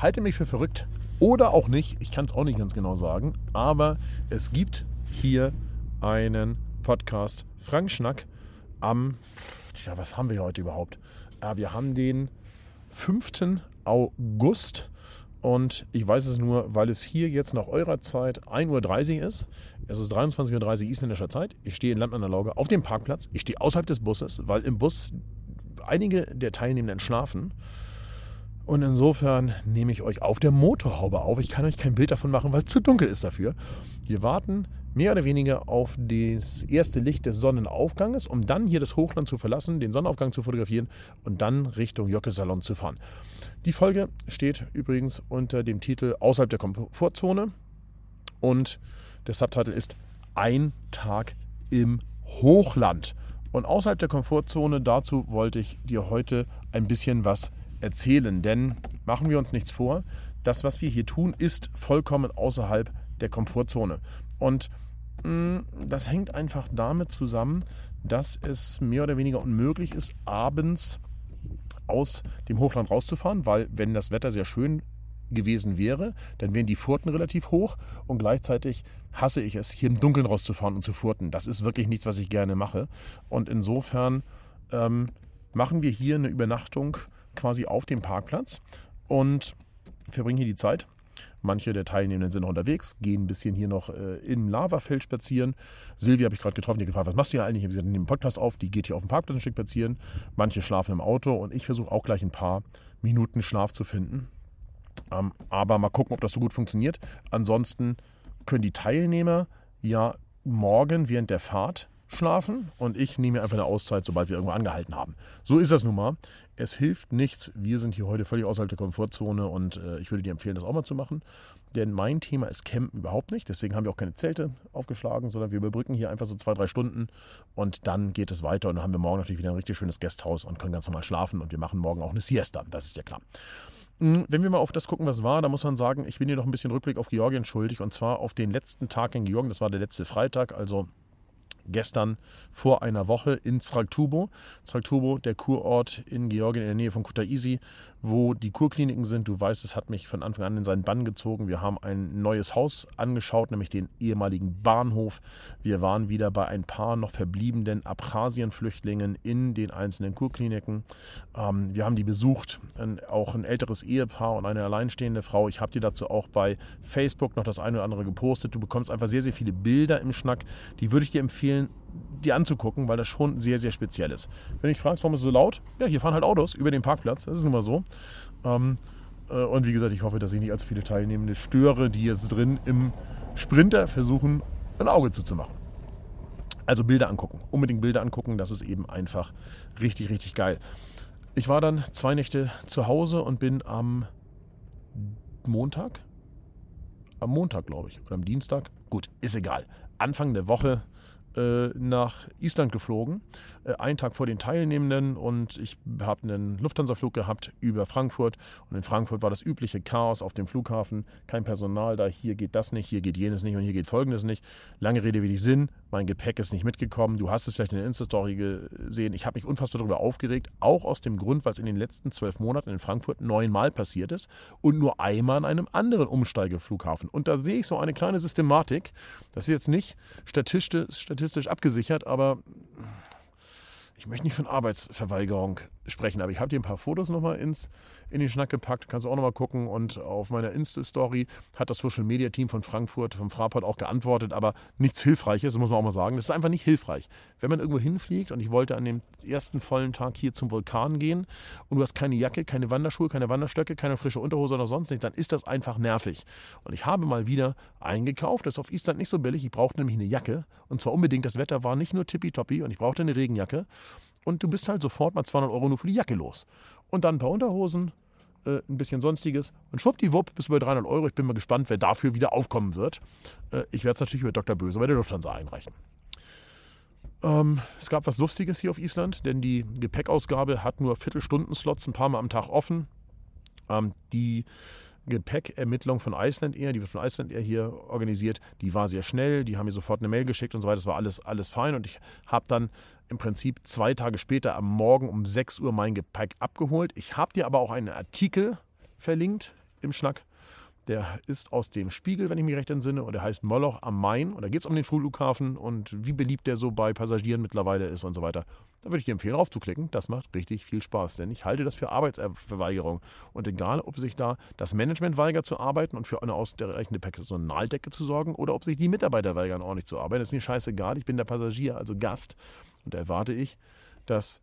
halte mich für verrückt oder auch nicht. Ich kann es auch nicht ganz genau sagen. Aber es gibt hier einen Podcast Frank Schnack am, tja, was haben wir heute überhaupt? Ja, wir haben den 5. August und ich weiß es nur, weil es hier jetzt nach eurer Zeit 1.30 Uhr ist. Es ist 23.30 Uhr isländischer Zeit. Ich stehe in Landmannerlauge auf dem Parkplatz. Ich stehe außerhalb des Busses, weil im Bus einige der Teilnehmenden schlafen. Und insofern nehme ich euch auf der Motorhaube auf. Ich kann euch kein Bild davon machen, weil es zu dunkel ist dafür. Wir warten mehr oder weniger auf das erste Licht des Sonnenaufganges, um dann hier das Hochland zu verlassen, den Sonnenaufgang zu fotografieren und dann Richtung Jockelsalon zu fahren. Die Folge steht übrigens unter dem Titel Außerhalb der Komfortzone und der Subtitle ist Ein Tag im Hochland. Und außerhalb der Komfortzone, dazu wollte ich dir heute ein bisschen was erzählen, denn machen wir uns nichts vor, das, was wir hier tun, ist vollkommen außerhalb der Komfortzone. Und mh, mm, das hängt einfach damit zusammen, dass es mehr oder weniger unmöglich ist, abends aus dem Hochland rauszufahren, weil wenn das Wetter sehr schön gewesen wäre, dann wären die Furten relativ hoch und gleichzeitig hasse ich es, hier im Dunkeln rauszufahren und zu furten. Das ist wirklich nichts, was ich gerne mache. Und insofern ähm, machen wir hier eine Übernachtung quasi auf dem Parkplatz und verbringen hier die Zeit. Manche der Teilnehmenden sind noch unterwegs, gehen ein bisschen hier noch äh, im Lavafeld spazieren. Silvia habe ich gerade getroffen, die gefragt, was machst du hier eigentlich? Ich habe gesagt, nimm den Podcast auf, die geht hier auf dem Parkplatz ein Stück spazieren. Manche schlafen im Auto und ich versuche auch gleich ein paar Minuten Schlaf zu finden. Ähm, aber mal gucken, ob das so gut funktioniert. Ansonsten können die Teilnehmer ja morgen während der Fahrt schlafen und ich nehme einfach eine Auszeit, sobald wir irgendwo angehalten haben. So ist das nun mal. Es hilft nichts. Wir sind hier heute völlig außerhalb der Komfortzone und äh, ich würde dir empfehlen, das auch mal zu machen. Denn mein Thema ist Campen überhaupt nicht. Deswegen haben wir auch keine Zelte aufgeschlagen, sondern wir überbrücken hier einfach so zwei, drei Stunden und dann geht es weiter. Und dann haben wir morgen natürlich wieder ein richtig schönes Gasthaus und können ganz normal schlafen. Und wir machen morgen auch eine Siesta. Das ist ja klar. Hm, wenn wir mal auf das gucken, was war, da muss man sagen, ich bin hier noch ein bisschen Rückblick auf Georgien schuldig und zwar auf den letzten Tag in Georgien. Das war der letzte Freitag, also gestern vor einer Woche in Zraltubo. Zraltubo, der Kurort in Georgien in der Nähe von Kutaisi, wo die Kurkliniken sind. Du weißt, es hat mich von Anfang an in seinen Bann gezogen. Wir haben ein neues Haus angeschaut, nämlich den ehemaligen Bahnhof. Wir waren wieder bei ein paar noch verbliebenen Abchasien-Flüchtlingen in den einzelnen Kurkliniken. Ähm, wir haben die besucht, auch ein älteres Ehepaar und eine alleinstehende Frau. Ich habe dir dazu auch bei Facebook noch das eine oder andere gepostet. Du bekommst einfach sehr, sehr viele Bilder im Schnack. Die würde ich dir empfehlen, die anzugucken, weil das schon sehr, sehr speziell ist. Wenn ich fragst, warum ist es so laut? Ja, hier fahren halt Autos über den Parkplatz. Das ist nun mal so. Ähm, äh, und wie gesagt, ich hoffe, dass ich nicht allzu viele Teilnehmende störe, die jetzt drin im Sprinter versuchen, ein Auge zuzumachen. Also Bilder angucken. Unbedingt Bilder angucken. Das ist eben einfach richtig, richtig geil. Ich war dann zwei Nächte zu Hause und bin am Montag, am Montag glaube ich, oder am Dienstag, gut, ist egal. Anfang der Woche nach Island geflogen, äh, einen Tag vor den Teilnehmenden und ich habe einen Lufthansa-Flug gehabt über Frankfurt und in Frankfurt war das übliche Chaos auf dem Flughafen, kein Personal da, hier geht das nicht, hier geht jenes nicht und hier geht folgendes nicht. Lange Rede wenig Sinn, mein Gepäck ist nicht mitgekommen, du hast es vielleicht in der Insta-Story gesehen, ich habe mich unfassbar darüber aufgeregt, auch aus dem Grund, weil es in den letzten zwölf Monaten in Frankfurt neunmal passiert ist und nur einmal an einem anderen Umsteigeflughafen. Und da sehe ich so eine kleine Systematik, das ist jetzt nicht statistisch abgesichert, aber ich möchte nicht von Arbeitsverweigerung sprechen, aber ich habe dir ein paar Fotos nochmal ins in den Schnack gepackt. Kannst du auch nochmal gucken. Und auf meiner Insta-Story hat das Social Media Team von Frankfurt, vom Fraport auch geantwortet, aber nichts Hilfreiches, muss man auch mal sagen. Das ist einfach nicht hilfreich. Wenn man irgendwo hinfliegt und ich wollte an dem ersten vollen Tag hier zum Vulkan gehen und du hast keine Jacke, keine Wanderschuhe, keine Wanderstöcke, keine frische Unterhose oder sonst nichts, dann ist das einfach nervig. Und ich habe mal wieder eingekauft. Das ist auf Island nicht so billig. Ich brauchte nämlich eine Jacke. Und zwar unbedingt. Das Wetter war nicht nur tippitoppi und ich brauchte eine Regenjacke. Und du bist halt sofort mal 200 Euro nur für die Jacke los. Und dann ein paar Unterhosen, äh, ein bisschen Sonstiges. Und schwuppdiwupp bis über 300 Euro. Ich bin mal gespannt, wer dafür wieder aufkommen wird. Äh, ich werde es natürlich über Dr. Böse bei der Lufthansa einreichen. Ähm, es gab was Lustiges hier auf Island, denn die Gepäckausgabe hat nur Viertelstunden-Slots ein paar Mal am Tag offen. Ähm, die Gepäckermittlung von Iceland Air, die wird von Iceland Air hier organisiert, die war sehr schnell, die haben mir sofort eine Mail geschickt und so weiter, das war alles, alles fein und ich habe dann im Prinzip zwei Tage später am Morgen um 6 Uhr mein Gepäck abgeholt. Ich habe dir aber auch einen Artikel verlinkt im Schnack. Der ist aus dem Spiegel, wenn ich mich recht entsinne, und der heißt Moloch am Main. Und da geht es um den Flughafen und wie beliebt der so bei Passagieren mittlerweile ist und so weiter. Da würde ich dir empfehlen, raufzuklicken. Das macht richtig viel Spaß, denn ich halte das für Arbeitsverweigerung. Und egal, ob sich da das Management weigert zu arbeiten und für eine ausreichende Personaldecke zu sorgen oder ob sich die Mitarbeiter weigern, ordentlich zu arbeiten, ist mir scheißegal. Ich bin der Passagier, also Gast. Und da erwarte ich, dass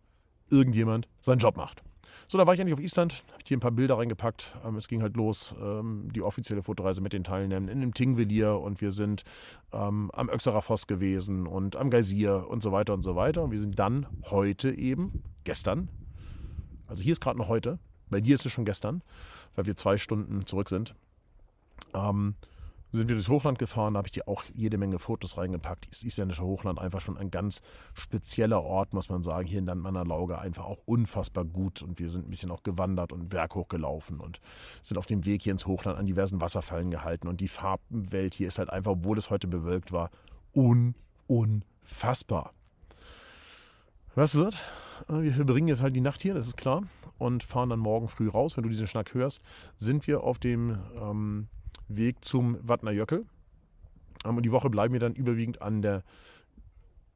irgendjemand seinen Job macht. So, da war ich endlich auf Island, habe hier ein paar Bilder reingepackt. Ähm, es ging halt los, ähm, die offizielle Fotoreise mit den Teilnehmern in dem Tingvellir und wir sind ähm, am Öxerer gewesen und am Geysir und so weiter und so weiter. Und wir sind dann heute eben, gestern, also hier ist gerade noch heute, bei dir ist es schon gestern, weil wir zwei Stunden zurück sind, ähm, sind wir durchs Hochland gefahren, da habe ich dir auch jede Menge Fotos reingepackt. Das isländische Hochland einfach schon ein ganz spezieller Ort, muss man sagen. Hier in Landmanner Lauge einfach auch unfassbar gut. Und wir sind ein bisschen auch gewandert und berghoch gelaufen und sind auf dem Weg hier ins Hochland an diversen Wasserfallen gehalten. Und die Farbenwelt hier ist halt einfach, obwohl es heute bewölkt war, un unfassbar. Was wird? Wir verbringen jetzt halt die Nacht hier, das ist klar, und fahren dann morgen früh raus. Wenn du diesen Schnack hörst, sind wir auf dem ähm, Weg zum Wattner Jöckel. Ähm, und die Woche bleiben wir dann überwiegend an der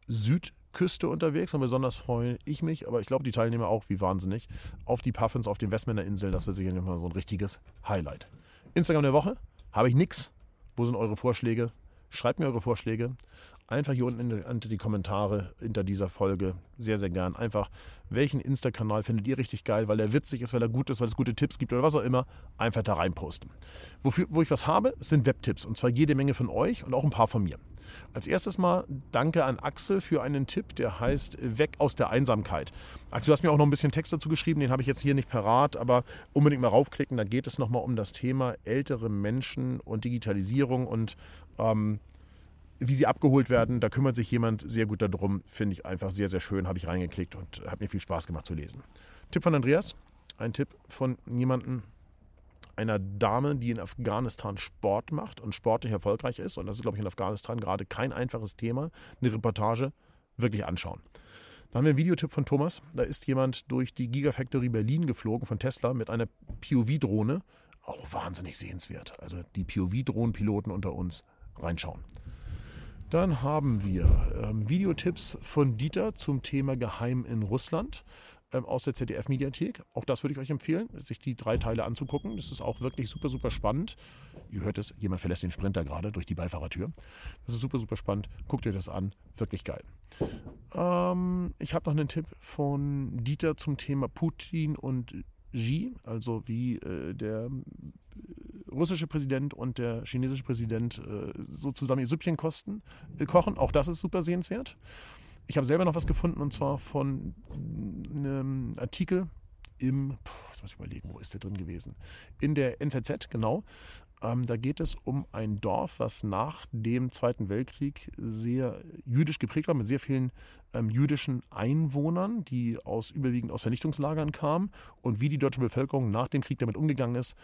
Südküste unterwegs. Und besonders freue ich mich, aber ich glaube die Teilnehmer auch wie wahnsinnig, auf die Puffins auf den Westmänner Inseln. Das wird sicher mal so ein richtiges Highlight. Instagram der Woche habe ich nichts. Wo sind eure Vorschläge? Schreibt mir eure Vorschläge einfach hier unten unter die Kommentare hinter dieser Folge sehr, sehr gern. Einfach, welchen Insta-Kanal findet ihr richtig geil, weil er witzig ist, weil er gut ist, weil es gute Tipps gibt oder was auch immer. Einfach da rein posten. Wofür, wo ich was habe, sind Webtipps und zwar jede Menge von euch und auch ein paar von mir. Als erstes mal danke an Axel für einen Tipp, der heißt Weg aus der Einsamkeit. Axel, du hast mir auch noch ein bisschen Text dazu geschrieben, den habe ich jetzt hier nicht parat, aber unbedingt mal raufklicken. Da geht es nochmal um das Thema ältere Menschen und Digitalisierung und ähm, wie sie abgeholt werden, da kümmert sich jemand sehr gut darum. Finde ich einfach sehr, sehr schön. Habe ich reingeklickt und hat mir viel Spaß gemacht zu lesen. Tipp von Andreas. Ein Tipp von jemandem, einer Dame, die in Afghanistan Sport macht und sportlich erfolgreich ist. Und das ist, glaube ich, in Afghanistan gerade kein einfaches Thema. Eine Reportage wirklich anschauen. Da haben wir einen Videotipp von Thomas. Da ist jemand durch die Gigafactory Berlin geflogen von Tesla mit einer POV-Drohne. Auch wahnsinnig sehenswert. Also die POV-Drohnenpiloten unter uns reinschauen. Dann haben wir ähm, Videotipps von Dieter zum Thema Geheim in Russland ähm, aus der ZDF-Mediathek. Auch das würde ich euch empfehlen, sich die drei Teile anzugucken. Das ist auch wirklich super, super spannend. Ihr hört es, jemand verlässt den Sprinter gerade durch die Beifahrertür. Das ist super, super spannend. Guckt ihr das an. Wirklich geil. Ähm, ich habe noch einen Tipp von Dieter zum Thema Putin und Xi, also wie äh, der russische Präsident und der chinesische Präsident äh, so zusammen ihr Süppchen kosten, äh, kochen. Auch das ist super sehenswert. Ich habe selber noch was gefunden und zwar von einem Artikel im, jetzt muss ich überlegen, wo ist der drin gewesen? In der NZZ, genau. Ähm, da geht es um ein Dorf, was nach dem Zweiten Weltkrieg sehr jüdisch geprägt war, mit sehr vielen ähm, jüdischen Einwohnern, die aus überwiegend aus Vernichtungslagern kamen und wie die deutsche Bevölkerung nach dem Krieg damit umgegangen ist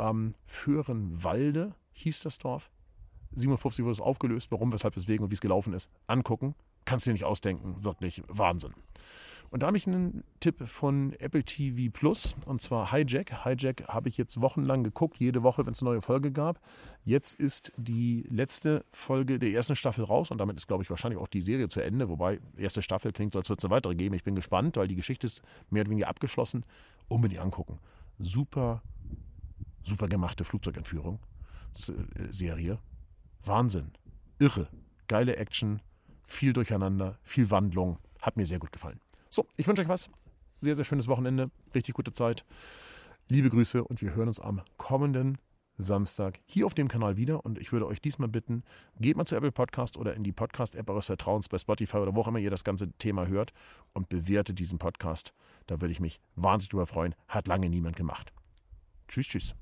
ähm, Föhrenwalde hieß das Dorf. 57 wurde es aufgelöst. Warum, weshalb, weswegen und wie es gelaufen ist. Angucken. Kannst du dir nicht ausdenken. Wirklich Wahnsinn. Und da habe ich einen Tipp von Apple TV Plus und zwar Hijack. Hijack habe ich jetzt wochenlang geguckt, jede Woche, wenn es eine neue Folge gab. Jetzt ist die letzte Folge der ersten Staffel raus und damit ist, glaube ich, wahrscheinlich auch die Serie zu Ende. Wobei, erste Staffel klingt so, als würde es eine weitere geben. Ich bin gespannt, weil die Geschichte ist mehr oder weniger abgeschlossen. Unbedingt angucken. Super super gemachte Flugzeugentführung-Serie. Wahnsinn. Irre. Geile Action, viel Durcheinander, viel Wandlung. Hat mir sehr gut gefallen. So, ich wünsche euch was. Sehr, sehr schönes Wochenende. Richtig gute Zeit. Liebe Grüße und wir hören uns am kommenden Samstag hier auf dem Kanal wieder. Und ich würde euch diesmal bitten, geht mal zu Apple Podcast oder in die Podcast-App eures Vertrauens bei Spotify oder wo auch immer ihr das ganze Thema hört und bewertet diesen Podcast. Da würde ich mich wahnsinnig drüber freuen. Hat lange niemand gemacht. Tschüss, tschüss.